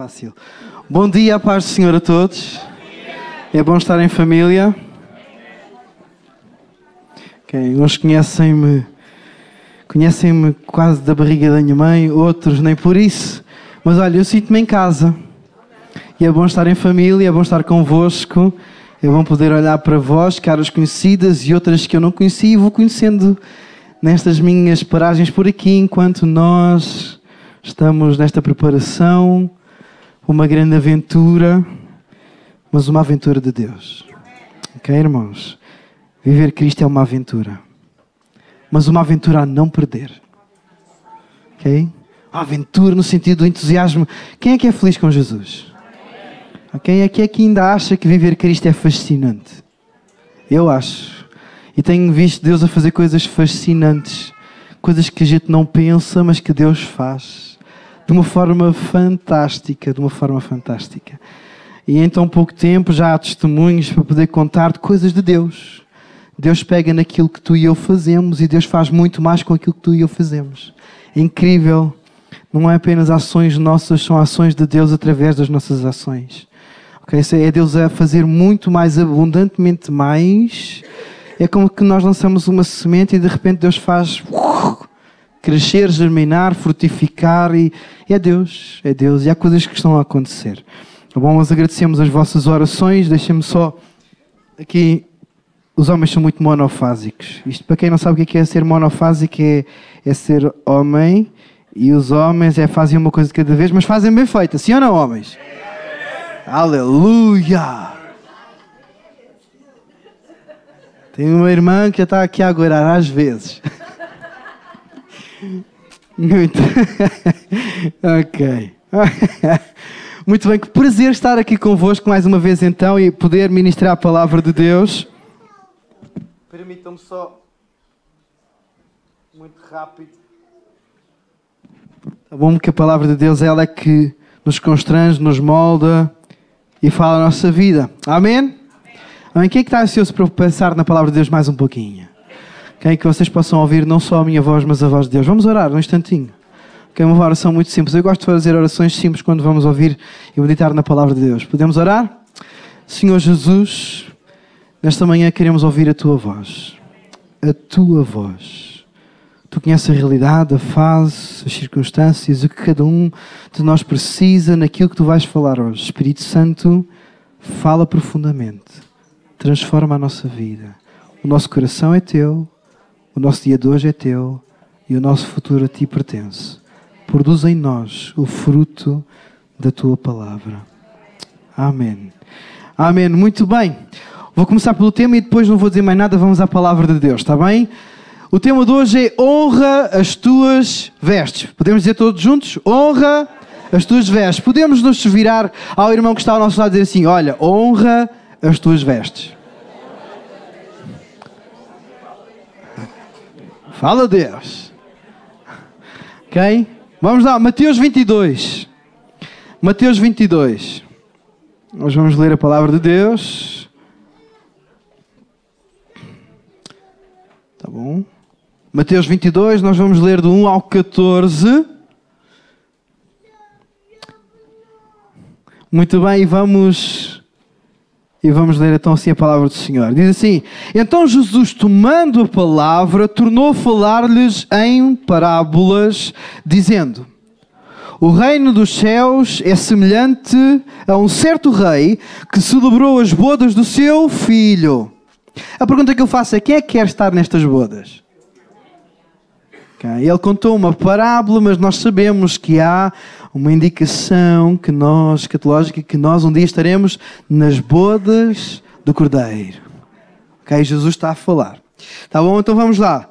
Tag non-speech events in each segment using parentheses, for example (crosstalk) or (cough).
fácil. Bom dia, paz do Senhor a todos. É bom estar em família. Okay, uns conhecem-me conhecem-me quase da barriga da minha mãe, outros nem por isso. Mas olha, eu sinto-me em casa. E é bom estar em família, é bom estar convosco. É bom poder olhar para vós, caras conhecidas e outras que eu não conheci e vou conhecendo nestas minhas paragens por aqui enquanto nós estamos nesta preparação uma grande aventura, mas uma aventura de Deus. Ok, irmãos? Viver Cristo é uma aventura, mas uma aventura a não perder. Ok? Uma aventura no sentido do entusiasmo. Quem é que é feliz com Jesus? Quem é que é que ainda acha que viver Cristo é fascinante? Eu acho. E tenho visto Deus a fazer coisas fascinantes. Coisas que a gente não pensa, mas que Deus faz de uma forma fantástica, de uma forma fantástica. E em tão pouco tempo já há testemunhos para poder contar de coisas de Deus. Deus pega naquilo que tu e eu fazemos e Deus faz muito mais com aquilo que tu e eu fazemos. É incrível. Não é apenas ações nossas, são ações de Deus através das nossas ações. Okay? É Deus a fazer muito mais abundantemente mais. É como que nós lançamos uma semente e de repente Deus faz crescer, germinar, frutificar e, e, é Deus, é Deus e há coisas que estão a acontecer. Tá bom, nós agradecemos as vossas orações. Deixem-me só aqui. Os homens são muito monofásicos. Isto, para quem não sabe o que é, é ser monofásico, é, é ser homem e os homens é fazem uma coisa de cada vez, mas fazem bem feita, sim ou não, homens? Aleluia! Tem uma irmã que está aqui a aguardar às vezes. (laughs) Muito. (laughs) ok. (laughs) Muito bem, que prazer estar aqui convosco mais uma vez então e poder ministrar a palavra de Deus. Permitam-me só. Muito rápido. Tá bom que a palavra de Deus ela é que nos constrange, nos molda e fala a nossa vida. Amém? Amém? Quem é que está ansioso para pensar na palavra de Deus mais um pouquinho? Okay, que vocês possam ouvir não só a minha voz, mas a voz de Deus. Vamos orar um instantinho. Okay, uma oração muito simples. Eu gosto de fazer orações simples quando vamos ouvir e meditar na palavra de Deus. Podemos orar? Senhor Jesus, nesta manhã queremos ouvir a tua voz. A tua voz. Tu conheces a realidade, a fase, as circunstâncias, o que cada um de nós precisa naquilo que tu vais falar hoje. Espírito Santo, fala profundamente. Transforma a nossa vida. O nosso coração é teu, o nosso dia de hoje é teu e o nosso futuro a ti pertence. Produz em nós o fruto da tua palavra. Amém. Amém. Muito bem. Vou começar pelo tema e depois não vou dizer mais nada, vamos à palavra de Deus, está bem? O tema de hoje é honra as tuas vestes. Podemos dizer todos juntos? Honra as tuas vestes. Podemos nos virar ao irmão que está ao nosso lado e dizer assim: Olha, honra as tuas vestes. Fala Deus. Ok? Vamos lá, Mateus 22. Mateus 22. Nós vamos ler a palavra de Deus. Tá bom? Mateus 22, nós vamos ler do 1 ao 14. Muito bem, vamos e vamos ler então assim a palavra do Senhor. Diz assim: Então Jesus, tomando a palavra, tornou a falar-lhes em parábolas, dizendo: O reino dos céus é semelhante a um certo rei que celebrou as bodas do seu filho. A pergunta que eu faço é: quem é que quer estar nestas bodas? Ele contou uma parábola, mas nós sabemos que há uma indicação que nós, escatológica, que nós um dia estaremos nas bodas do Cordeiro. Ok? Jesus está a falar. Tá bom? Então vamos lá.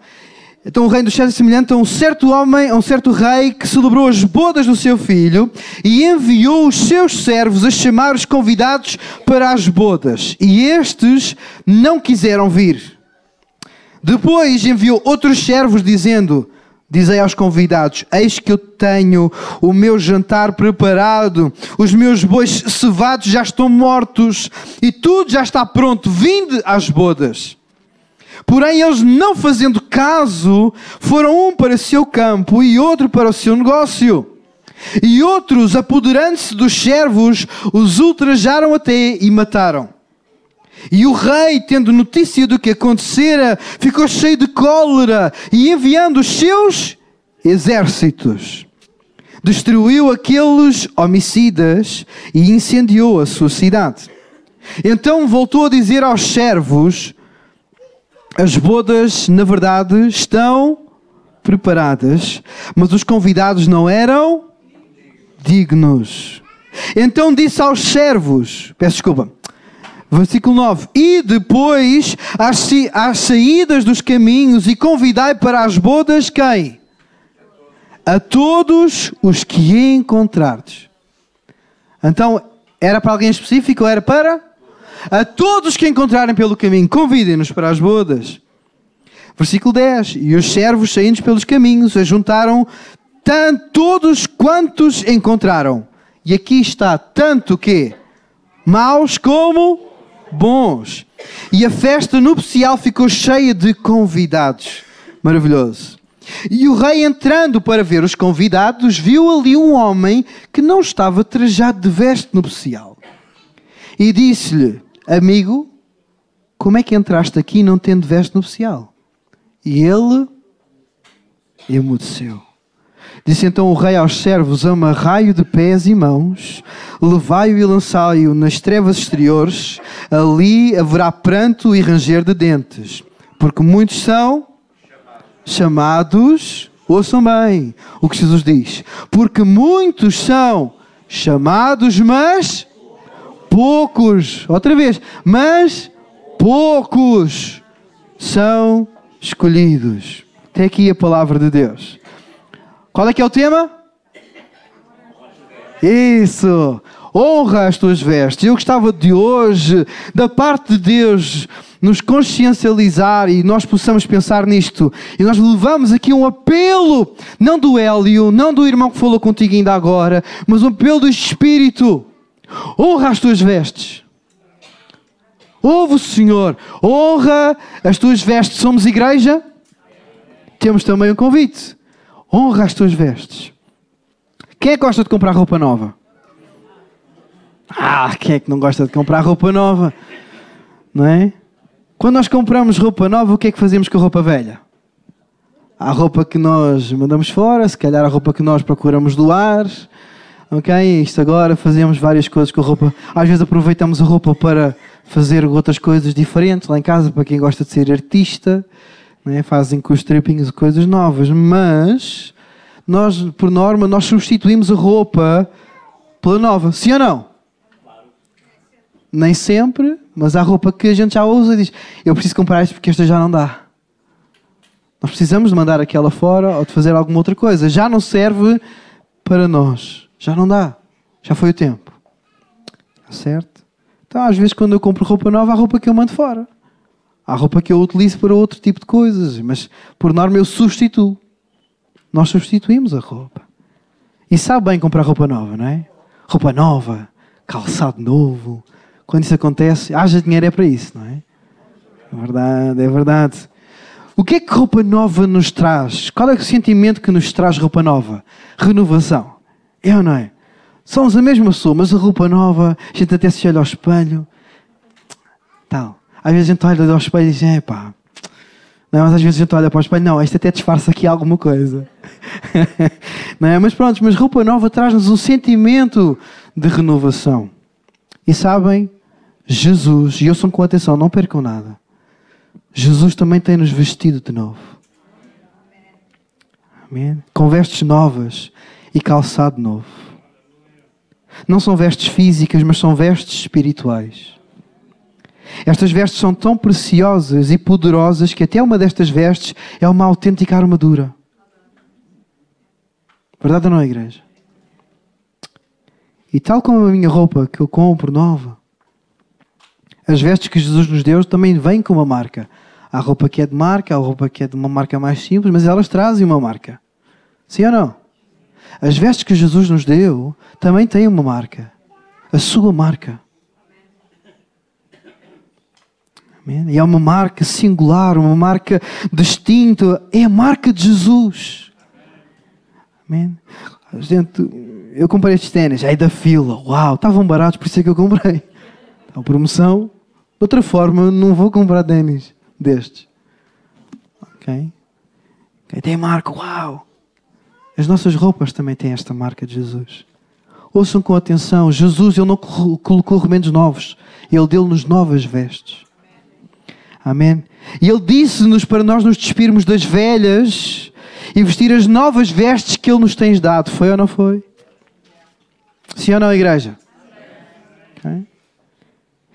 Então o reino dos céus é semelhante a um certo homem, a um certo rei que celebrou as bodas do seu filho e enviou os seus servos a chamar os convidados para as bodas. E estes não quiseram vir. Depois enviou outros servos dizendo: Dizei aos convidados: Eis que eu tenho o meu jantar preparado, os meus bois cevados já estão mortos e tudo já está pronto. Vinde às bodas. Porém, eles, não fazendo caso, foram um para o seu campo e outro para o seu negócio. E outros, apoderando-se dos servos, os ultrajaram até e mataram. E o rei, tendo notícia do que acontecera, ficou cheio de cólera e enviando os seus exércitos, destruiu aqueles homicidas e incendiou a sua cidade. Então voltou a dizer aos servos: As bodas, na verdade, estão preparadas, mas os convidados não eram dignos. Então disse aos servos: Peço desculpa. Versículo 9: E depois, às, às saídas dos caminhos, e convidai para as bodas quem? A todos os que encontrardes. Então, era para alguém específico ou era para? A todos que encontrarem pelo caminho, convidem-nos para as bodas. Versículo 10: E os servos saindo pelos caminhos, ajuntaram tanto todos quantos encontraram. E aqui está tanto que maus como bons. E a festa nupcial ficou cheia de convidados. Maravilhoso. E o rei, entrando para ver os convidados, viu ali um homem que não estava trajado de veste nupcial. E disse-lhe: Amigo, como é que entraste aqui não tendo veste nupcial? E ele emudeceu. Disse então o rei aos servos: Amarrai-o de pés e mãos, levai-o e lançai-o nas trevas exteriores, ali haverá pranto e ranger de dentes, porque muitos são chamados, ouçam bem o que Jesus diz, porque muitos são chamados, mas poucos, outra vez, mas poucos são escolhidos. Até aqui a palavra de Deus. Qual é que é o tema? Isso! Honra as tuas vestes. Eu gostava de hoje, da parte de Deus, nos consciencializar e nós possamos pensar nisto. E nós levamos aqui um apelo, não do Hélio, não do irmão que falou contigo ainda agora, mas um apelo do Espírito. Honra as tuas vestes. Ouve o Senhor, honra as tuas vestes. Somos igreja? Temos também um convite. Honra as tuas vestes. Quem é que gosta de comprar roupa nova? Ah, quem é que não gosta de comprar roupa nova? Não é? Quando nós compramos roupa nova, o que é que fazemos com a roupa velha? Há roupa que nós mandamos fora, se calhar a roupa que nós procuramos doar. Ok? Isto agora fazemos várias coisas com a roupa. Às vezes aproveitamos a roupa para fazer outras coisas diferentes lá em casa, para quem gosta de ser artista né? fazem com os trippings coisas novas, mas nós, por norma, nós substituímos a roupa pela nova, sim ou não? Nem sempre, mas há roupa que a gente já usa e diz: Eu preciso comprar isto porque esta já não dá. Nós precisamos de mandar aquela fora ou de fazer alguma outra coisa. Já não serve para nós. Já não dá. Já foi o tempo. Certo? Então, às vezes, quando eu compro roupa nova, há roupa que eu mando fora. Há roupa que eu utilizo para outro tipo de coisas, mas por norma eu substituo. Nós substituímos a roupa. E sabe bem comprar roupa nova, não é? Roupa nova, calçado novo. Quando isso acontece, haja dinheiro é para isso, não é? É verdade, é verdade. O que é que roupa nova nos traz? Qual é o sentimento que nos traz roupa nova? Renovação. É ou não é? Somos a mesma pessoa, mas a roupa nova, a gente até se olha ao espelho. Às vezes a gente olha ao espelho e diz, é pá. Não, mas às vezes a gente olha para o espelho, não, isto até disfarça aqui alguma coisa. (laughs) não é? Mas pronto, mas roupa nova traz-nos um sentimento de renovação. E sabem, Jesus, e ouçam com atenção, não percam nada. Jesus também tem-nos vestido de novo. Amém? Com vestes novas e calçado novo. Não são vestes físicas, mas são vestes espirituais. Estas vestes são tão preciosas e poderosas que até uma destas vestes é uma autêntica armadura. Verdade ou não, igreja? E tal como a minha roupa que eu compro nova, as vestes que Jesus nos deu também vêm com uma marca. Há roupa que é de marca, há roupa que é de uma marca mais simples, mas elas trazem uma marca. Sim ou não? As vestes que Jesus nos deu também têm uma marca. A sua marca. E é uma marca singular, uma marca distinta. É a marca de Jesus. Amém? Gente, eu comprei estes ténis, aí da fila, uau, estavam baratos, por isso é que eu comprei. Então, promoção. De outra forma, eu não vou comprar ténis destes. Ok? okay? Tem marca, uau. As nossas roupas também têm esta marca de Jesus. Ouçam com atenção, Jesus ele não colocou remendos novos, ele deu-nos novas vestes. Amém? E ele disse-nos para nós nos despirmos das velhas e vestir as novas vestes que ele nos tem dado. Foi ou não foi? Sim ou não, igreja? Okay.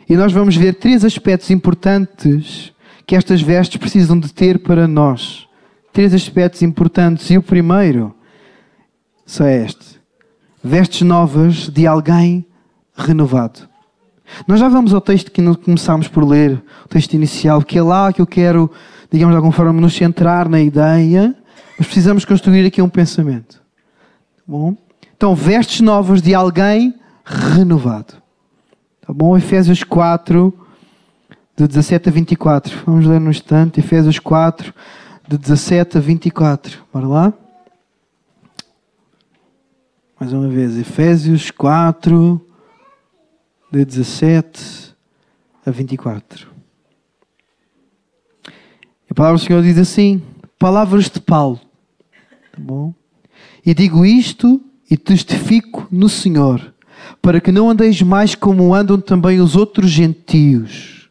E nós vamos ver três aspectos importantes que estas vestes precisam de ter para nós. Três aspectos importantes. E o primeiro só é este: vestes novas de alguém renovado. Nós já vamos ao texto que começámos por ler, o texto inicial, que é lá que eu quero, digamos de alguma forma, nos centrar na ideia, mas precisamos construir aqui um pensamento. Bom? Então, vestes novas de alguém renovado. Tá bom? Efésios 4, de 17 a 24. Vamos ler no instante. Efésios 4, de 17 a 24. Bora lá? Mais uma vez. Efésios 4, de 17 a 24. A palavra do Senhor diz assim: Palavras de Paulo. Tá bom? E digo isto e testifico no Senhor, para que não andeis mais como andam também os outros gentios,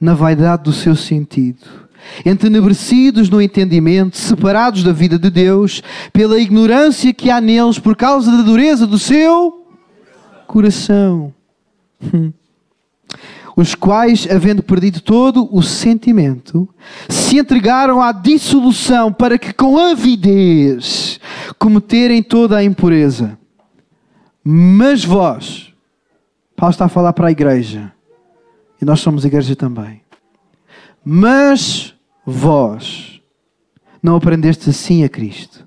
na vaidade do seu sentido, entenebrecidos no entendimento, separados da vida de Deus, pela ignorância que há neles por causa da dureza do seu coração. Os quais, havendo perdido todo o sentimento, se entregaram à dissolução para que com avidez cometerem toda a impureza. Mas vós, Paulo está a falar para a igreja, e nós somos igreja também. Mas vós não aprendestes assim a Cristo.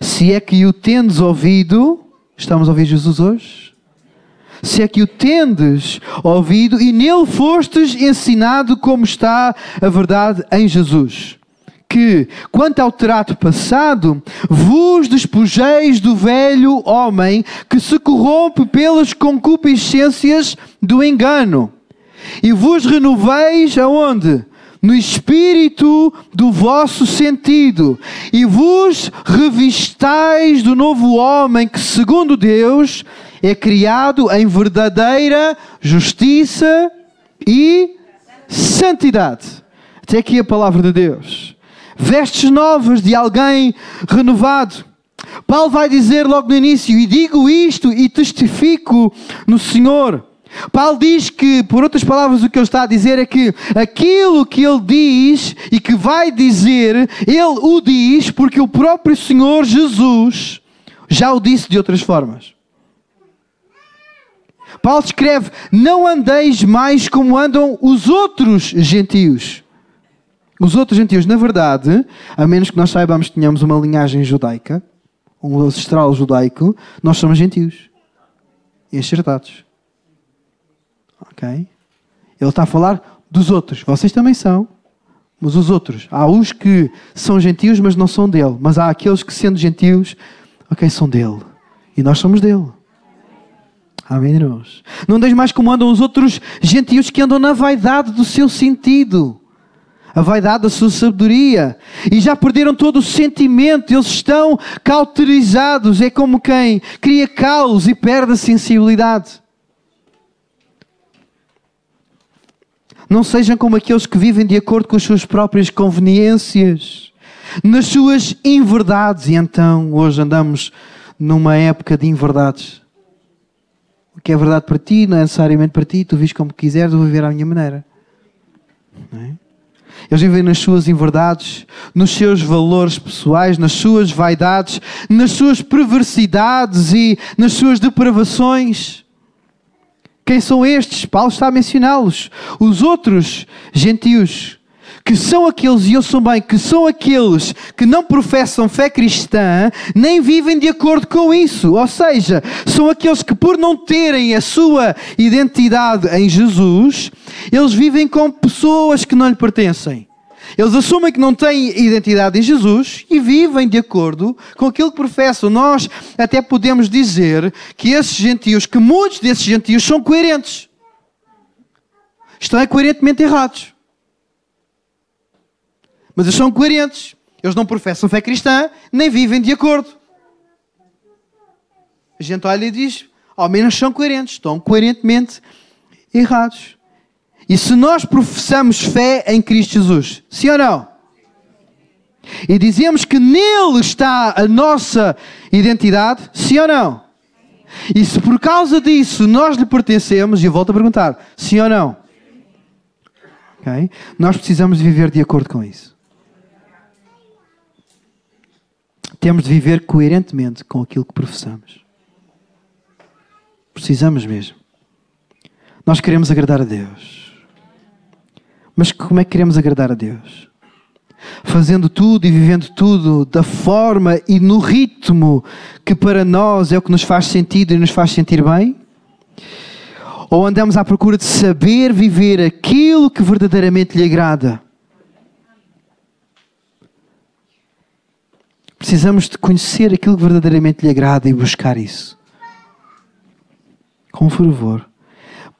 Se é que o tendes ouvido, estamos a ouvir Jesus hoje? Se é que o tendes ouvido e nele fostes ensinado como está a verdade em Jesus que, quanto ao trato passado, vos despojeis do velho homem que se corrompe pelas concupiscências do engano, e vos renoveis aonde? No espírito do vosso sentido, e vos revistais do novo homem que, segundo Deus, é criado em verdadeira justiça e santidade. Até aqui a palavra de Deus vestes novas de alguém renovado. Paulo vai dizer logo no início: E digo isto e testifico no Senhor. Paulo diz que, por outras palavras, o que ele está a dizer é que aquilo que ele diz e que vai dizer, ele o diz porque o próprio Senhor Jesus já o disse de outras formas. Paulo escreve: Não andeis mais como andam os outros gentios. Os outros gentios, na verdade, a menos que nós saibamos que tenhamos uma linhagem judaica, um ancestral judaico, nós somos gentios. Enxertados. Ok? Ele está a falar dos outros. Vocês também são. Mas os outros. Há os que são gentios, mas não são dele. Mas há aqueles que, sendo gentios, ok, são dele. E nós somos dele. Amém, irmãos? Não deixe mais como andam os outros gentios que andam na vaidade do seu sentido a vaidade da sua sabedoria e já perderam todo o sentimento, eles estão cauterizados, é como quem cria caos e perde a sensibilidade. Não sejam como aqueles que vivem de acordo com as suas próprias conveniências, nas suas inverdades, e então hoje andamos numa época de inverdades. O que é verdade para ti não é necessariamente para ti, tu vives como quiseres, eu vou viver à minha maneira. É? Eles vivem nas suas inverdades, nos seus valores pessoais, nas suas vaidades, nas suas perversidades e nas suas depravações. Quem são estes? Paulo está a mencioná-los. Os outros gentios, que são aqueles, e eu sou bem, que são aqueles que não professam fé cristã, nem vivem de acordo com isso. Ou seja, são aqueles que, por não terem a sua identidade em Jesus, eles vivem com pessoas que não lhe pertencem. Eles assumem que não têm identidade em Jesus e vivem de acordo com aquilo que professam. Nós até podemos dizer que esses gentios, que muitos desses gentios são coerentes. Estão coerentemente errados. Mas eles são coerentes. Eles não professam fé cristã, nem vivem de acordo. A gente olha e diz, ao menos são coerentes, estão coerentemente errados. E se nós professamos fé em Cristo Jesus, sim ou não? E dizemos que nele está a nossa identidade, sim ou não? E se por causa disso nós lhe pertencemos, e eu volto a perguntar, sim ou não? Okay? Nós precisamos viver de acordo com isso. Temos de viver coerentemente com aquilo que professamos. Precisamos mesmo. Nós queremos agradar a Deus. Mas como é que queremos agradar a Deus? Fazendo tudo e vivendo tudo da forma e no ritmo que para nós é o que nos faz sentido e nos faz sentir bem? Ou andamos à procura de saber viver aquilo que verdadeiramente lhe agrada? Precisamos de conhecer aquilo que verdadeiramente lhe agrada e buscar isso. Com fervor.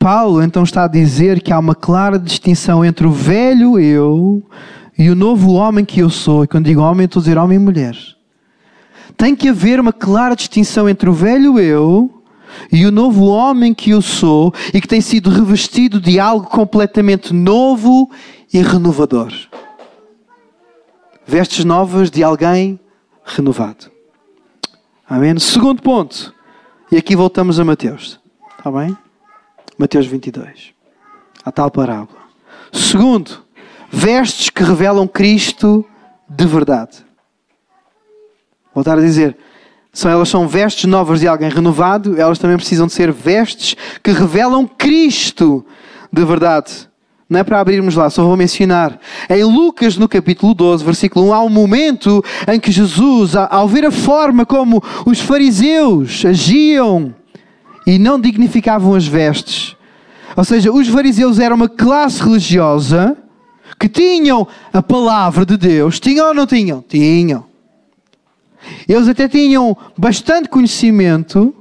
Paulo então está a dizer que há uma clara distinção entre o velho eu e o novo homem que eu sou. E quando digo homem, estou a dizer homem e mulher. Tem que haver uma clara distinção entre o velho eu e o novo homem que eu sou e que tem sido revestido de algo completamente novo e renovador. Vestes novas de alguém renovado. Amém? Segundo ponto. E aqui voltamos a Mateus. Está bem? Mateus 22. A tal parábola. Segundo, vestes que revelam Cristo de verdade. Voltar a dizer, são, elas são vestes novas de alguém renovado, elas também precisam de ser vestes que revelam Cristo de verdade. Não é para abrirmos lá, só vou mencionar. Em Lucas, no capítulo 12, versículo 1, há um momento em que Jesus, ao ver a forma como os fariseus agiam e não dignificavam as vestes, ou seja, os fariseus eram uma classe religiosa que tinham a palavra de Deus. Tinham ou não tinham? Tinham. Eles até tinham bastante conhecimento,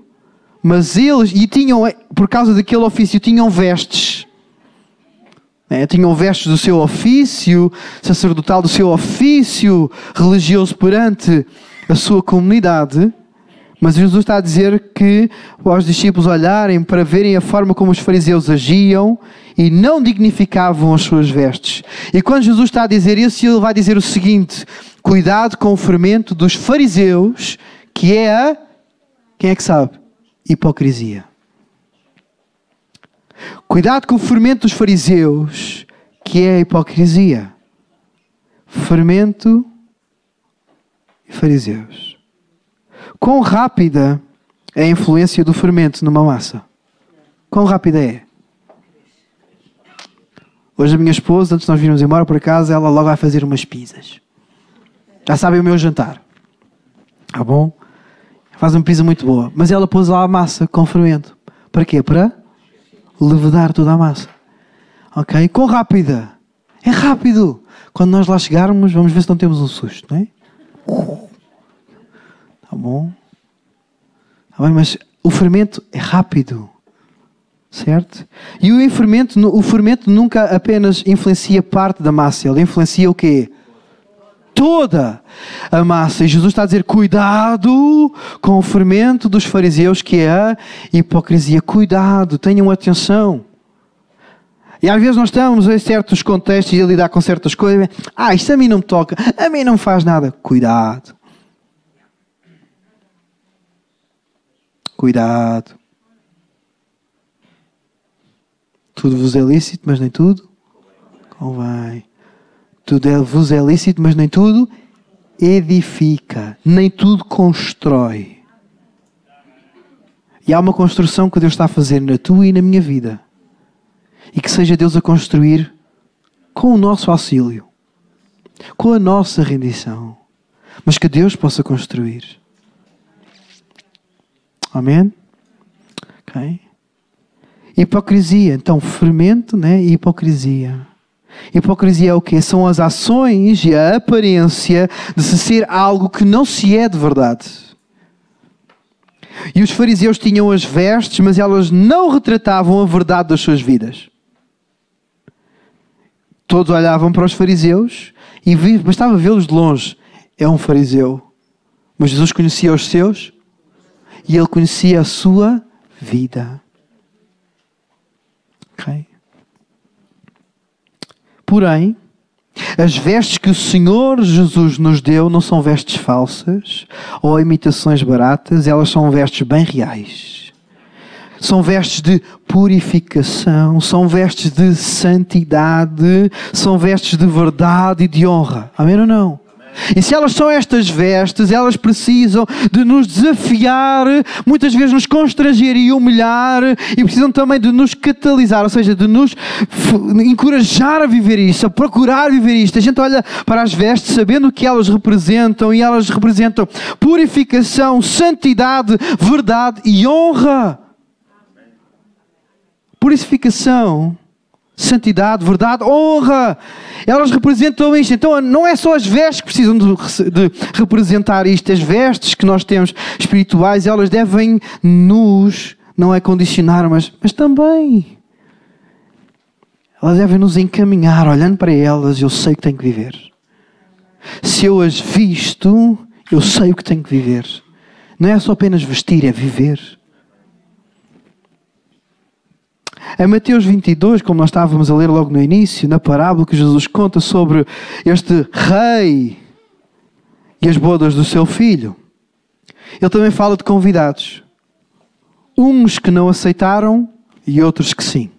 mas eles, e tinham, por causa daquele ofício, tinham vestes. É, tinham vestes do seu ofício, sacerdotal do seu ofício, religioso perante a sua comunidade. Mas Jesus está a dizer que os discípulos olharem para verem a forma como os fariseus agiam e não dignificavam as suas vestes. E quando Jesus está a dizer isso, ele vai dizer o seguinte: cuidado com o fermento dos fariseus, que é a. Quem é que sabe? Hipocrisia. Cuidado com o fermento dos fariseus, que é a hipocrisia. Fermento e fariseus. Quão rápida é a influência do fermento numa massa? Quão rápida é? Hoje a minha esposa, antes de nós virmos embora para casa, ela logo vai fazer umas pizzas. Já sabem o meu jantar. Tá bom? Faz uma pizza muito boa. Mas ela pôs lá a massa com fermento. Para quê? Para levedar toda a massa. Ok? Com rápida. É rápido. Quando nós lá chegarmos, vamos ver se não temos um susto, não é? Tá bom? Tá bem, mas o fermento é rápido. Certo? E o fermento, o fermento nunca apenas influencia parte da massa, ele influencia o quê? Toda a massa. E Jesus está a dizer: cuidado com o fermento dos fariseus, que é a hipocrisia. Cuidado, tenham atenção. E às vezes nós estamos em certos contextos a lidar com certas coisas. Ah, isto a mim não me toca, a mim não faz nada. Cuidado. Cuidado. Tudo vos é lícito, mas nem tudo convém. Tudo é, vos é lícito, mas nem tudo edifica, nem tudo constrói. E há uma construção que Deus está a fazer na tua e na minha vida. E que seja Deus a construir com o nosso auxílio, com a nossa rendição, mas que Deus possa construir. Amém? Ok? Hipocrisia. Então, fermento né? e hipocrisia. Hipocrisia é o quê? São as ações e a aparência de se ser algo que não se é de verdade. E os fariseus tinham as vestes, mas elas não retratavam a verdade das suas vidas. Todos olhavam para os fariseus e bastava vê-los de longe. É um fariseu. Mas Jesus conhecia os seus e ele conhecia a sua vida. Ok? Porém, as vestes que o Senhor Jesus nos deu não são vestes falsas ou imitações baratas, elas são vestes bem reais. São vestes de purificação, são vestes de santidade, são vestes de verdade e de honra. Amém ou não? E se elas são estas vestes, elas precisam de nos desafiar, muitas vezes nos constranger e humilhar, e precisam também de nos catalisar, ou seja, de nos encorajar a viver isto, a procurar viver isto. A gente olha para as vestes sabendo o que elas representam, e elas representam purificação, santidade, verdade e honra. Purificação santidade, verdade, honra. Elas representam isto. Então não é só as vestes que precisam de, de, representar isto. As vestes que nós temos espirituais, elas devem nos, não é condicionar, mas, mas também. Elas devem nos encaminhar, olhando para elas, eu sei que tenho que viver. Se eu as visto, eu sei o que tenho que viver. Não é só apenas vestir, é viver. Em Mateus 22, como nós estávamos a ler logo no início, na parábola que Jesus conta sobre este rei e as bodas do seu filho, ele também fala de convidados. Uns que não aceitaram e outros que sim.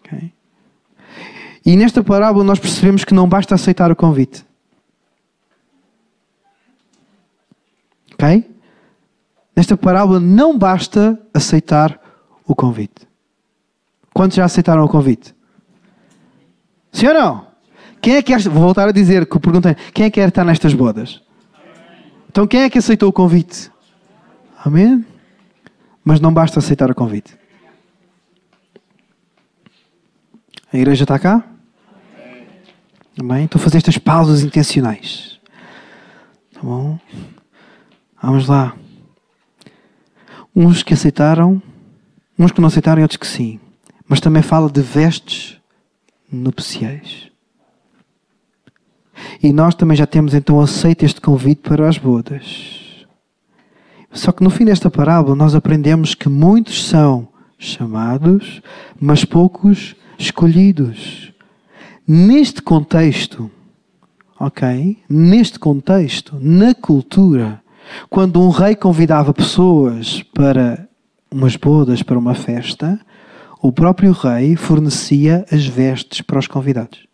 Okay? E nesta parábola nós percebemos que não basta aceitar o convite. Ok? Nesta parábola não basta aceitar o convite. Quantos já aceitaram o convite? Sim ou não? Quem é que vou voltar a dizer que perguntei, quem é que quer estar nestas bodas? Então quem é que aceitou o convite? Amém? Mas não basta aceitar o convite. A igreja está cá? Amém? Estou a fazer estas pausas intencionais. Tá bom? Vamos lá. Uns que aceitaram Uns que não aceitaram e outros que sim. Mas também fala de vestes nupciais. E nós também já temos então aceito este convite para as bodas. Só que no fim desta parábola nós aprendemos que muitos são chamados, mas poucos escolhidos. Neste contexto, ok? Neste contexto, na cultura, quando um rei convidava pessoas para umas bodas para uma festa, o próprio rei fornecia as vestes para os convidados.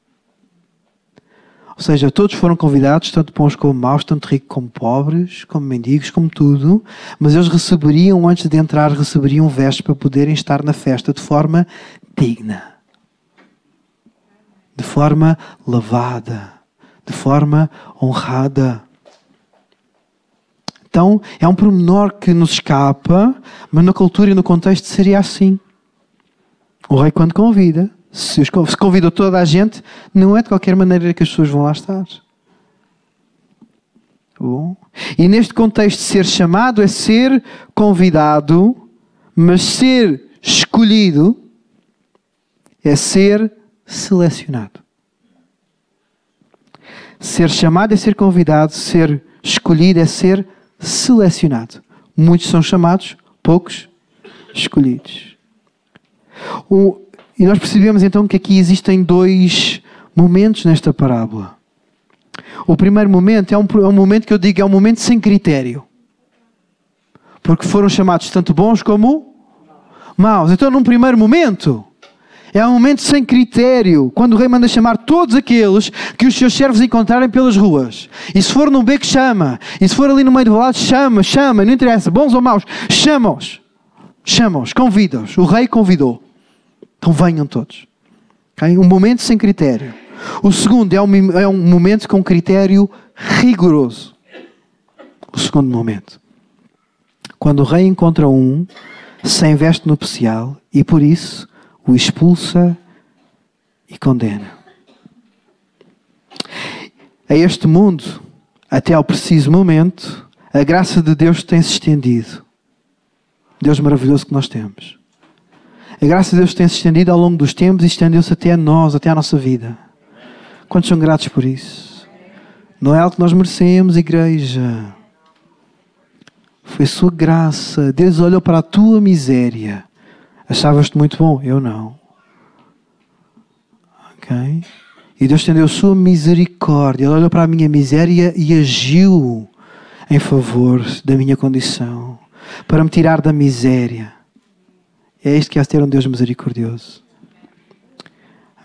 Ou seja, todos foram convidados, tanto bons como maus, tanto ricos como pobres, como mendigos, como tudo, mas eles receberiam, antes de entrar, receberiam vestes para poderem estar na festa de forma digna, de forma lavada, de forma honrada. Então, é um pormenor que nos escapa, mas na cultura e no contexto seria assim. O rei, quando convida, se convida toda a gente, não é de qualquer maneira que as pessoas vão lá estar. Bom. E neste contexto, ser chamado é ser convidado, mas ser escolhido é ser selecionado. Ser chamado é ser convidado, ser escolhido é ser selecionado selecionado. Muitos são chamados, poucos escolhidos. O, e nós percebemos então que aqui existem dois momentos nesta parábola. O primeiro momento é um, é um momento que eu digo é um momento sem critério. Porque foram chamados tanto bons como maus. Então, num primeiro momento, é um momento sem critério, quando o rei manda chamar todos aqueles que os seus servos encontrarem pelas ruas. E se for num beco, chama. E se for ali no meio do lado, chama, chama, não interessa, bons ou maus, chama-os. Chama-os, convida-os. O rei convidou. Então venham todos. Okay? Um momento sem critério. O segundo é um, é um momento com critério rigoroso. O segundo momento. Quando o rei encontra um sem veste nupcial e por isso o expulsa e condena. A este mundo, até ao preciso momento, a graça de Deus tem-se estendido. Deus maravilhoso que nós temos. A graça de Deus tem-se estendido ao longo dos tempos e estendeu-se até a nós, até à nossa vida. Quantos são gratos por isso? Não é algo que nós merecemos, igreja. Foi sua graça. Deus olhou para a tua miséria. Achavas-te muito bom? Eu não. Ok? E Deus estendeu a sua misericórdia. Ele olhou para a minha miséria e agiu em favor da minha condição. Para me tirar da miséria. É isto que é ter um Deus misericordioso.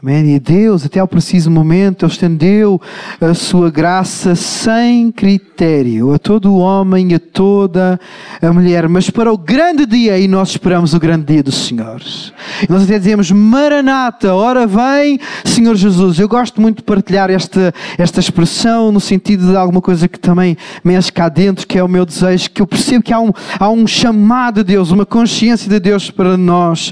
Amém? E Deus, até ao preciso momento, estendeu a sua graça sem critério a todo o homem e a toda a mulher. Mas para o grande dia, e nós esperamos o grande dia do Senhor. E nós até dizemos, Maranata, ora vem, Senhor Jesus. Eu gosto muito de partilhar esta, esta expressão no sentido de alguma coisa que também mexe cá dentro, que é o meu desejo, que eu percebo que há um, há um chamado de Deus, uma consciência de Deus para nós.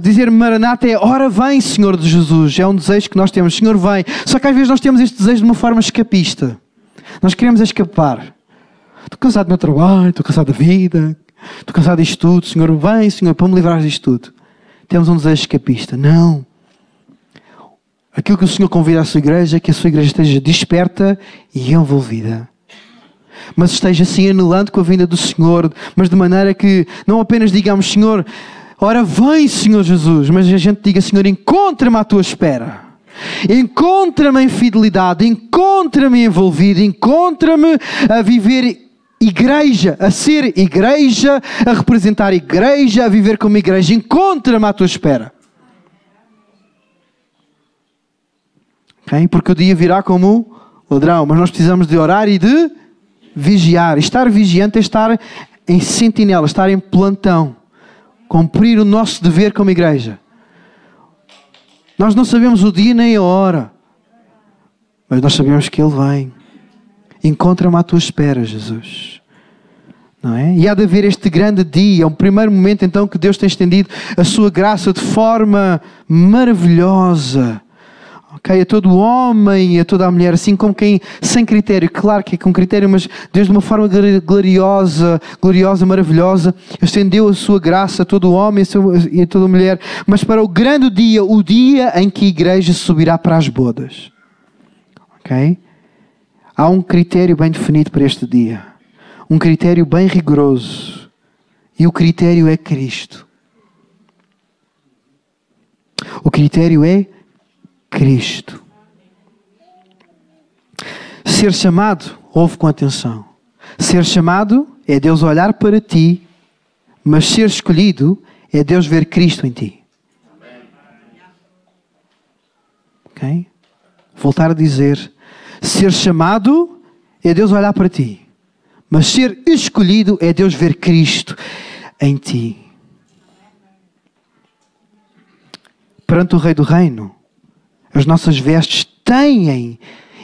Dizer Maranata é, ora vem, Senhor. Jesus. É um desejo que nós temos. Senhor, vem. Só que às vezes nós temos este desejo de uma forma escapista. Nós queremos escapar. Estou cansado do meu trabalho, estou cansado da vida, estou cansado disto tudo. Senhor, vem, Senhor, para me livrar disto tudo. Temos um desejo escapista. Não. Aquilo que o Senhor convida à sua igreja é que a sua igreja esteja desperta e envolvida mas esteja assim anulando com a vinda do Senhor, mas de maneira que não apenas digamos, Senhor, Ora, vem, Senhor Jesus, mas a gente diga, Senhor, encontra-me à tua espera. Encontra-me em fidelidade, encontra-me envolvido, encontra-me a viver igreja, a ser igreja, a representar igreja, a viver como igreja. Encontra-me à tua espera. Okay? Porque o dia virá como ladrão, mas nós precisamos de orar e de vigiar. Estar vigiante é estar em sentinela, estar em plantão cumprir o nosso dever como igreja. Nós não sabemos o dia nem a hora, mas nós sabemos que Ele vem. Encontra-me à tua espera, Jesus. Não é? E há de haver este grande dia, é um primeiro momento então que Deus tem estendido a sua graça de forma maravilhosa ok? A todo homem, a toda a mulher, assim como quem sem critério, claro que é com critério, mas Deus de uma forma gloriosa, gloriosa, maravilhosa, estendeu a sua graça a todo homem e a toda mulher, mas para o grande dia, o dia em que a igreja subirá para as bodas, ok? Há um critério bem definido para este dia, um critério bem rigoroso, e o critério é Cristo. O critério é Cristo. Ser chamado, ouve com atenção. Ser chamado é Deus olhar para ti, mas ser escolhido é Deus ver Cristo em ti. Ok? Voltar a dizer: ser chamado é Deus olhar para ti, mas ser escolhido é Deus ver Cristo em ti. Perante o Rei do Reino, as nossas vestes têm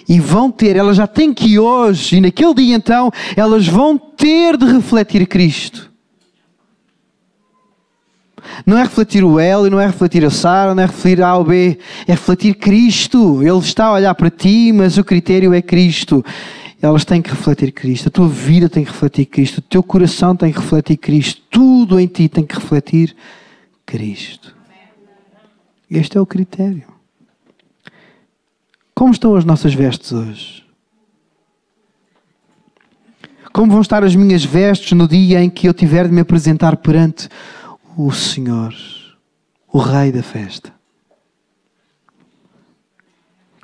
e vão ter, elas já têm que hoje, e naquele dia então, elas vão ter de refletir Cristo. Não é refletir o L, não é refletir a Sara, não é refletir A ou B, é refletir Cristo. Ele está a olhar para ti, mas o critério é Cristo. Elas têm que refletir Cristo, a tua vida tem que refletir Cristo, o teu coração tem que refletir Cristo, tudo em ti tem que refletir Cristo. Este é o critério. Como estão as nossas vestes hoje? Como vão estar as minhas vestes no dia em que eu tiver de me apresentar perante o Senhor, o Rei da festa?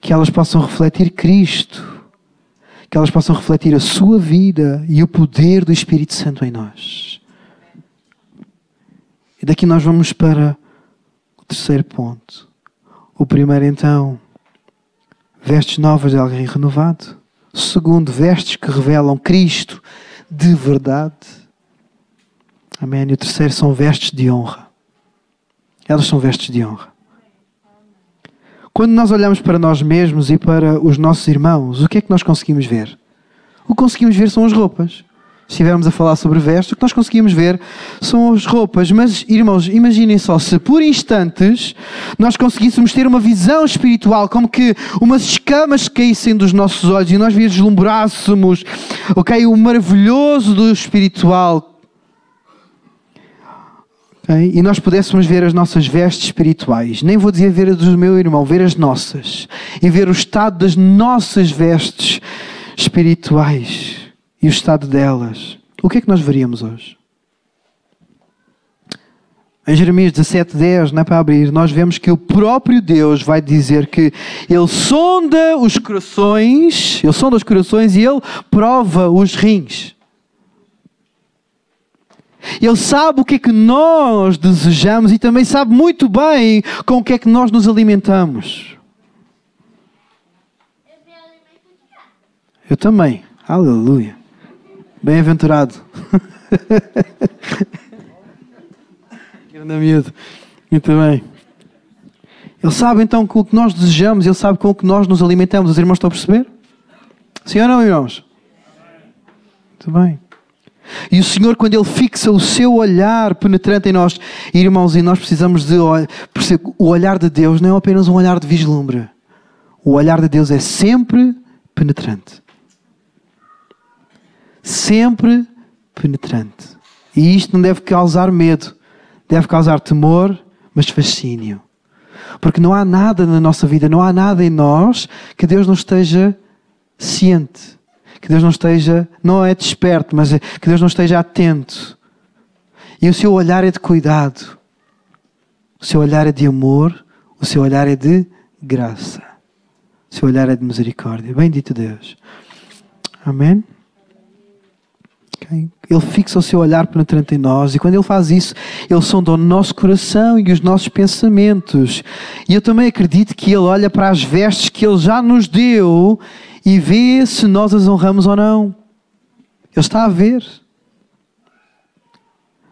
Que elas possam refletir Cristo, que elas possam refletir a Sua vida e o poder do Espírito Santo em nós. E daqui nós vamos para o terceiro ponto. O primeiro, então, vestes novas de alguém renovado. Segundo, vestes que revelam Cristo de verdade. Amém. E o terceiro são vestes de honra. Elas são vestes de honra. Quando nós olhamos para nós mesmos e para os nossos irmãos, o que é que nós conseguimos ver? O que conseguimos ver são as roupas. Estivermos a falar sobre vestes, o que nós conseguimos ver são as roupas. Mas, irmãos, imaginem só, se por instantes nós conseguíssemos ter uma visão espiritual, como que umas escamas caíssem dos nossos olhos e nós vislumbrássemos, ok, o maravilhoso do espiritual. Okay? E nós pudéssemos ver as nossas vestes espirituais, nem vou dizer ver as do meu irmão, ver as nossas, e ver o estado das nossas vestes espirituais e o estado delas, o que é que nós veríamos hoje? Em Jeremias 17:10, não é para abrir, nós vemos que o próprio Deus vai dizer que Ele sonda os corações, Ele sonda os corações e Ele prova os rins. Ele sabe o que é que nós desejamos e também sabe muito bem com o que é que nós nos alimentamos. Eu também. Aleluia. Bem-aventurado. Grande medo. Muito bem. Ele sabe então com o que nós desejamos, ele sabe com o que nós nos alimentamos. Os irmãos estão a perceber? Sim ou não, irmãos? Muito bem. E o Senhor, quando Ele fixa o seu olhar penetrante em nós, irmãos, e nós precisamos de o olhar de Deus não é apenas um olhar de vislumbre. O olhar de Deus é sempre penetrante sempre penetrante. E isto não deve causar medo, deve causar temor, mas fascínio. Porque não há nada na nossa vida, não há nada em nós que Deus não esteja ciente, que Deus não esteja, não é desperto, mas é, que Deus não esteja atento. E o seu olhar é de cuidado, o seu olhar é de amor, o seu olhar é de graça, o seu olhar é de misericórdia. Bendito Deus. Amém? Ele fixa o seu olhar penetrante em nós e quando Ele faz isso, Ele sonda o nosso coração e os nossos pensamentos. E eu também acredito que Ele olha para as vestes que Ele já nos deu e vê se nós as honramos ou não. Ele está a ver.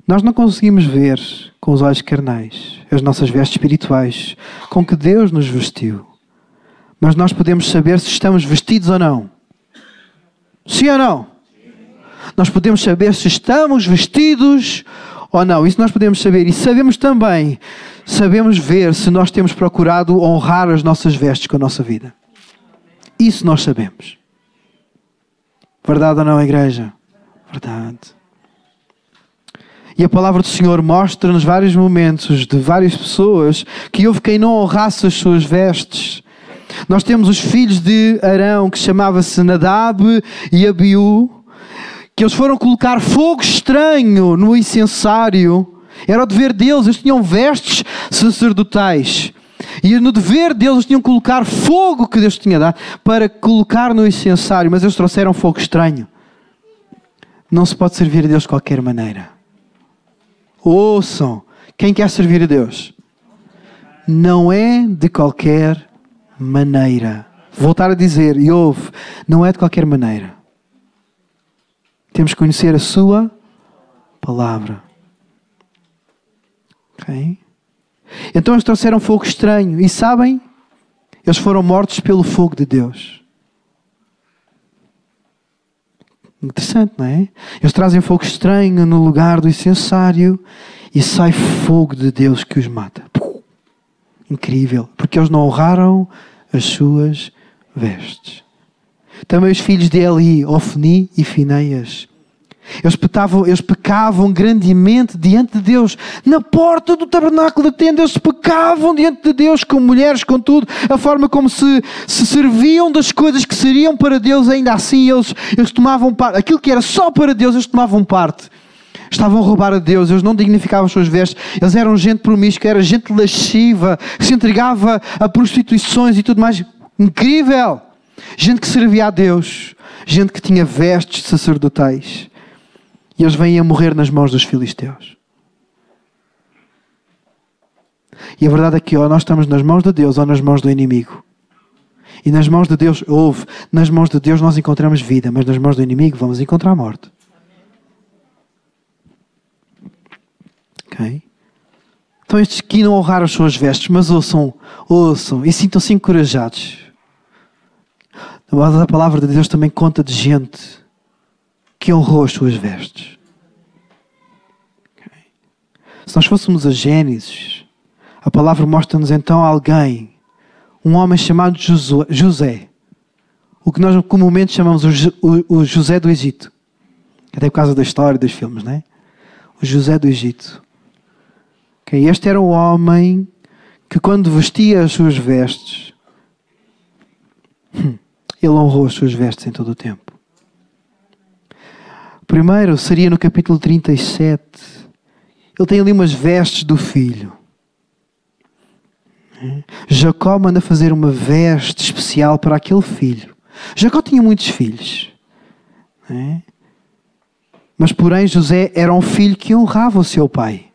Nós não conseguimos ver com os olhos carnais as nossas vestes espirituais com que Deus nos vestiu. Mas nós podemos saber se estamos vestidos ou não. Sim ou não? Nós podemos saber se estamos vestidos ou não. Isso nós podemos saber. E sabemos também, sabemos ver se nós temos procurado honrar as nossas vestes com a nossa vida. Isso nós sabemos. Verdade ou não, igreja? Verdade. E a palavra do Senhor mostra-nos vários momentos de várias pessoas que houve quem não honrasse as suas vestes. Nós temos os filhos de Arão que chamava-se Nadab e Abiú que eles foram colocar fogo estranho no incensário. Era o dever deles, eles tinham vestes sacerdotais. E no dever deles eles tinham que colocar fogo que Deus tinha dado para colocar no incensário, mas eles trouxeram fogo estranho. Não se pode servir a Deus de qualquer maneira. Ouçam, quem quer servir a Deus? Não é de qualquer maneira. Voltar a dizer, e ouve, não é de qualquer maneira. Temos que conhecer a Sua palavra. Ok? Então eles trouxeram fogo estranho. E sabem? Eles foram mortos pelo fogo de Deus. Interessante, não é? Eles trazem fogo estranho no lugar do incensário e sai fogo de Deus que os mata. Incrível. Porque eles não honraram as suas vestes. Também os filhos de Eli, Ofni e Fineias. Eles, petavam, eles pecavam grandemente diante de Deus. Na porta do tabernáculo da tenda, eles pecavam diante de Deus, com mulheres, com tudo. A forma como se, se serviam das coisas que seriam para Deus, ainda assim eles, eles tomavam parte. Aquilo que era só para Deus, eles tomavam parte. Estavam a roubar a Deus, eles não dignificavam os seus vestes, eles eram gente promíscua, era gente lasciva, que se entregava a prostituições e tudo mais. Incrível! Gente que servia a Deus, gente que tinha vestes sacerdotais. E eles vêm a morrer nas mãos dos filisteus. E a verdade é que ou nós estamos nas mãos de Deus ou nas mãos do inimigo. E nas mãos de Deus, houve, nas mãos de Deus nós encontramos vida, mas nas mãos do inimigo vamos encontrar morte. Ok? Então estes que não honraram as suas vestes, mas ouçam, ouçam e sintam-se encorajados. A palavra de Deus também conta de gente que honrou as suas vestes. Se nós fôssemos a Gênesis, a palavra mostra-nos então alguém, um homem chamado José, o que nós comumente chamamos o José do Egito, até por causa da história dos filmes, não é? O José do Egito. Este era o homem que, quando vestia as suas vestes, hum, ele honrou as suas vestes em todo o tempo. Primeiro seria no capítulo 37. Ele tem ali umas vestes do filho. Jacó manda fazer uma veste especial para aquele filho. Jacó tinha muitos filhos. Mas, porém, José era um filho que honrava o seu pai.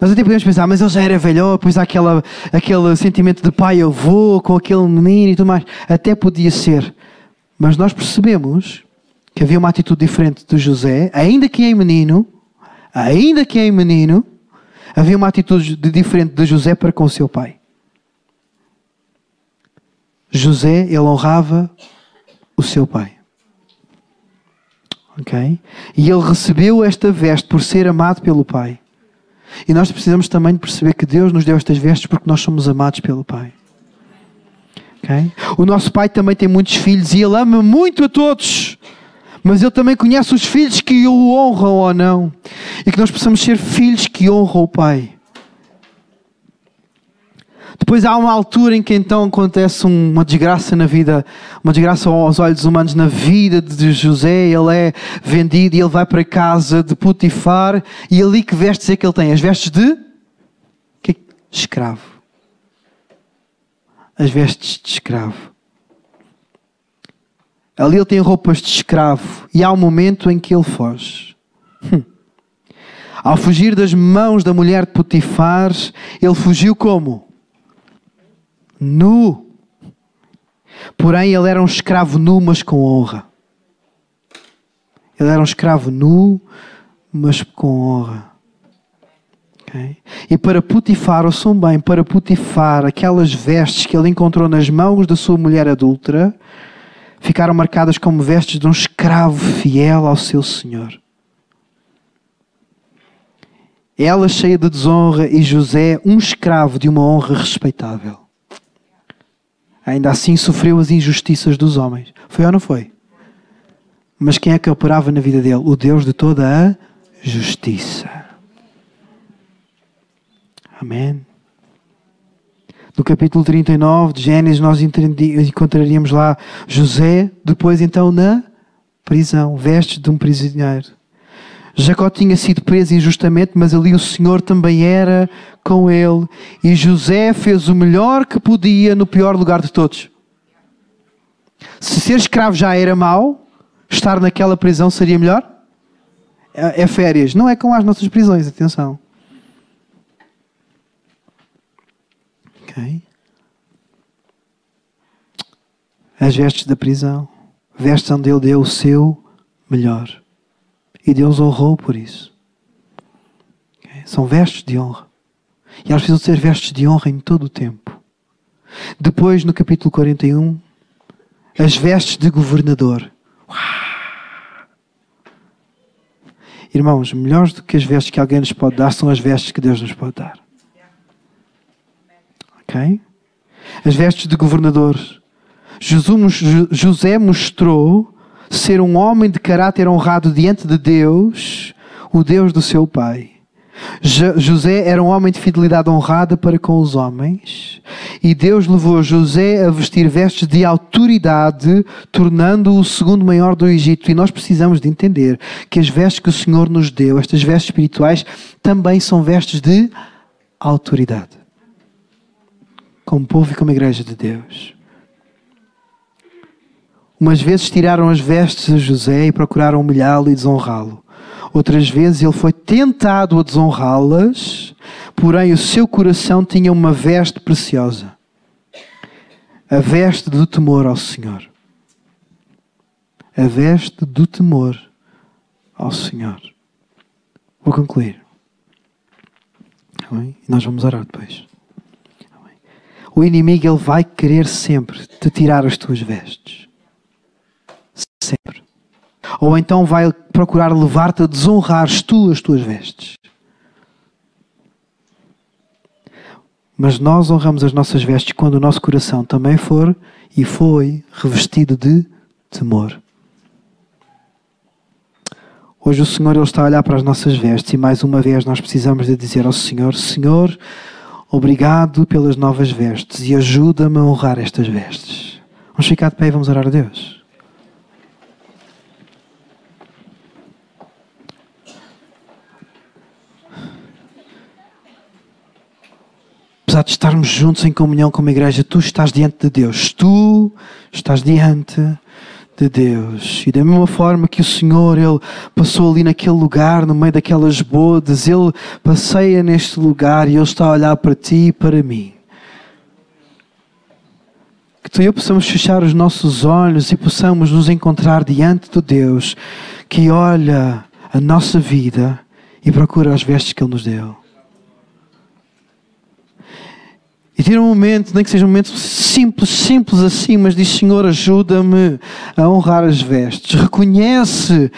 Nós até podemos pensar, mas ele já era velho, pois há aquela, aquele sentimento de pai avô com aquele menino e tudo mais. Até podia ser. Mas nós percebemos que havia uma atitude diferente de José, ainda que em menino, ainda que em menino, havia uma atitude diferente de José para com o seu pai. José, ele honrava o seu pai. Ok? E ele recebeu esta veste por ser amado pelo pai. E nós precisamos também de perceber que Deus nos deu estas vestes porque nós somos amados pelo Pai. Okay? O nosso Pai também tem muitos filhos e Ele ama muito a todos. Mas Ele também conhece os filhos que o honram ou não. E que nós possamos ser filhos que honram o Pai. Depois há uma altura em que então acontece uma desgraça na vida, uma desgraça aos olhos humanos na vida de José. Ele é vendido e ele vai para casa de Putifar. E ali que vestes é que ele tem? As vestes de escravo. As vestes de escravo. Ali ele tem roupas de escravo. E há um momento em que ele foge. Hum. Ao fugir das mãos da mulher de Putifar, ele fugiu como? Nu. Porém, ele era um escravo nu, mas com honra. Ele era um escravo nu, mas com honra. Okay? E para Putifar, ouçam bem, para Putifar, aquelas vestes que ele encontrou nas mãos da sua mulher adulta ficaram marcadas como vestes de um escravo fiel ao seu senhor. Ela cheia de desonra e José, um escravo de uma honra respeitável ainda assim sofreu as injustiças dos homens. Foi ou não foi? Mas quem é que operava na vida dele? O Deus de toda a justiça. Amém. No capítulo 39 de Gênesis, nós encontraríamos lá José, depois então na prisão, vestes de um prisioneiro. Jacó tinha sido preso injustamente, mas ali o Senhor também era com ele. E José fez o melhor que podia no pior lugar de todos. Se ser escravo já era mau, estar naquela prisão seria melhor? É, é férias. Não é como as nossas prisões, atenção. Ok? As vestes da prisão. Vestes onde ele deu o seu melhor. E Deus honrou por isso. São vestes de honra. E elas precisam ser vestes de honra em todo o tempo. Depois, no capítulo 41, as vestes de governador. Irmãos, melhores do que as vestes que alguém nos pode dar são as vestes que Deus nos pode dar. Ok? As vestes de governador. José mostrou ser um homem de caráter honrado diante de Deus, o Deus do seu pai. José era um homem de fidelidade honrada para com os homens, e Deus levou José a vestir vestes de autoridade, tornando-o o segundo maior do Egito. E nós precisamos de entender que as vestes que o Senhor nos deu, estas vestes espirituais, também são vestes de autoridade, como povo e como igreja de Deus. Umas vezes tiraram as vestes a José e procuraram humilhá-lo e desonrá-lo. Outras vezes ele foi tentado a desonrá-las, porém o seu coração tinha uma veste preciosa a veste do temor ao Senhor. A veste do temor ao Senhor. Vou concluir. E nós vamos orar depois. O inimigo ele vai querer sempre te tirar as tuas vestes sempre. Ou então vai procurar levar-te a desonrares tu as tuas vestes. Mas nós honramos as nossas vestes quando o nosso coração também for e foi revestido de temor. Hoje o Senhor ele está a olhar para as nossas vestes e mais uma vez nós precisamos de dizer ao Senhor: Senhor, obrigado pelas novas vestes e ajuda-me a honrar estas vestes. Vamos ficar de pé e vamos orar a Deus. Apesar de estarmos juntos em comunhão como igreja, tu estás diante de Deus. Tu estás diante de Deus. E da mesma forma que o Senhor, Ele passou ali naquele lugar, no meio daquelas bodas, Ele passeia neste lugar e Ele está a olhar para ti e para mim. Que tu e eu possamos fechar os nossos olhos e possamos nos encontrar diante de Deus que olha a nossa vida e procura as vestes que Ele nos deu. E tira um momento, nem que seja um momento simples, simples assim, mas diz: Senhor, ajuda-me a honrar as vestes. Reconhece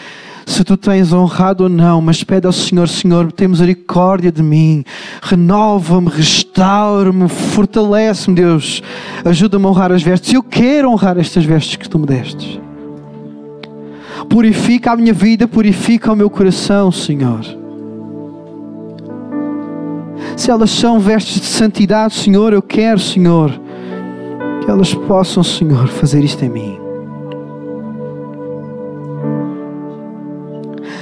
se tu tens honrado ou não, mas pede ao Senhor: Senhor, tem misericórdia de mim, renova-me, restaura-me, fortalece-me, Deus. Ajuda-me a honrar as vestes. Eu quero honrar estas vestes que tu me destes. Purifica a minha vida, purifica o meu coração, Senhor se elas são vestes de santidade, Senhor, eu quero, Senhor, que elas possam, Senhor, fazer isto em mim.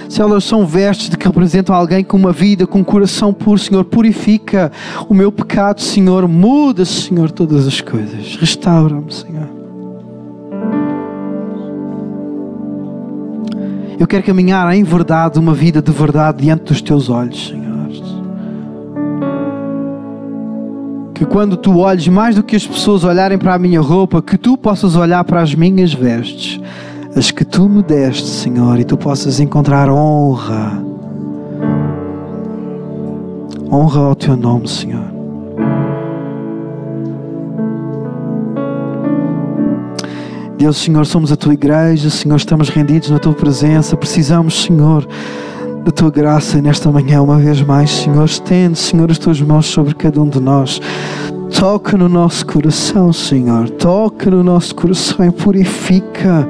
Se elas são vestes de que representam alguém com uma vida, com um coração puro, Senhor, purifica o meu pecado, Senhor, muda, Senhor, todas as coisas. Restaura-me, Senhor. Eu quero caminhar em verdade, uma vida de verdade diante dos teus olhos, Senhor. Que quando tu olhes mais do que as pessoas olharem para a minha roupa, que tu possas olhar para as minhas vestes, as que tu me deste, Senhor, e tu possas encontrar honra. Honra ao teu nome, Senhor. Deus, Senhor, somos a tua igreja, Senhor, estamos rendidos na tua presença, precisamos, Senhor, da tua graça nesta manhã, uma vez mais, Senhor. Estende, Senhor, as tuas mãos sobre cada um de nós. Toca no nosso coração, Senhor. Toca no nosso coração e purifica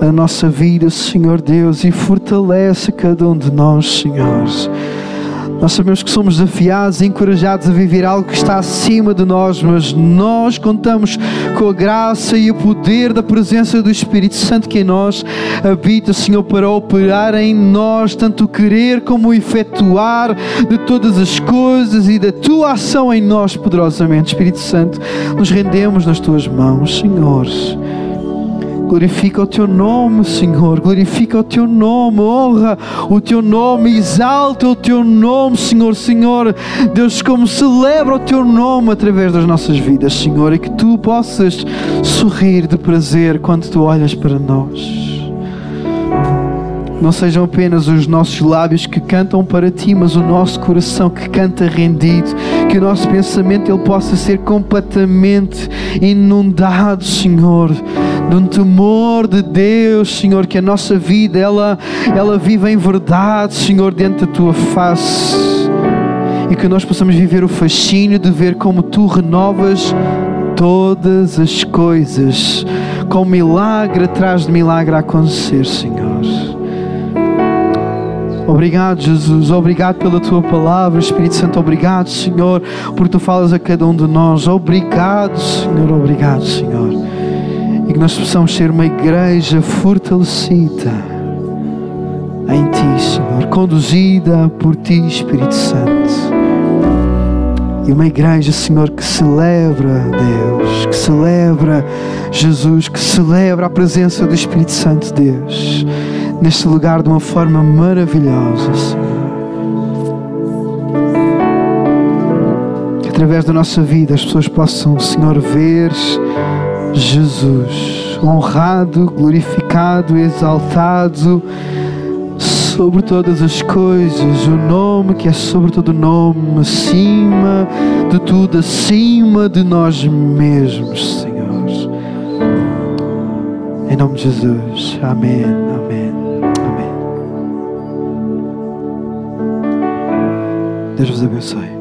a nossa vida, Senhor Deus, e fortalece cada um de nós, Senhor. Nós sabemos que somos desafiados e encorajados a viver algo que está acima de nós, mas nós contamos com a graça e o poder da presença do Espírito Santo que em nós habita, Senhor, para operar em nós tanto o querer como o efetuar de todas as coisas e da tua ação em nós poderosamente. Espírito Santo, nos rendemos nas tuas mãos, Senhor. Glorifica o teu nome, Senhor. Glorifica o teu nome. Honra o teu nome. Exalta o teu nome, Senhor. Senhor, Deus, como celebra o teu nome através das nossas vidas, Senhor. E que tu possas sorrir de prazer quando tu olhas para nós não sejam apenas os nossos lábios que cantam para ti, mas o nosso coração que canta rendido, que o nosso pensamento ele possa ser completamente inundado, Senhor, de um temor de Deus, Senhor, que a nossa vida ela ela viva em verdade, Senhor, dentro da tua face. E que nós possamos viver o fascínio de ver como tu renovas todas as coisas, com milagre atrás de milagre a acontecer, Senhor. Obrigado, Jesus. Obrigado pela tua palavra, Espírito Santo. Obrigado, Senhor, porque tu falas a cada um de nós. Obrigado, Senhor. Obrigado, Senhor. E que nós possamos ser uma igreja fortalecida em ti, Senhor, conduzida por ti, Espírito Santo. E uma igreja, Senhor, que celebra Deus, que celebra Jesus, que celebra a presença do Espírito Santo de Deus neste lugar de uma forma maravilhosa, Senhor. Através da nossa vida as pessoas possam, Senhor, ver Jesus, honrado, glorificado, exaltado sobre todas as coisas, o nome que é sobre todo nome, acima de tudo, acima de nós mesmos, Senhor. Em nome de Jesus, amém, amém, amém. Deus vos abençoe.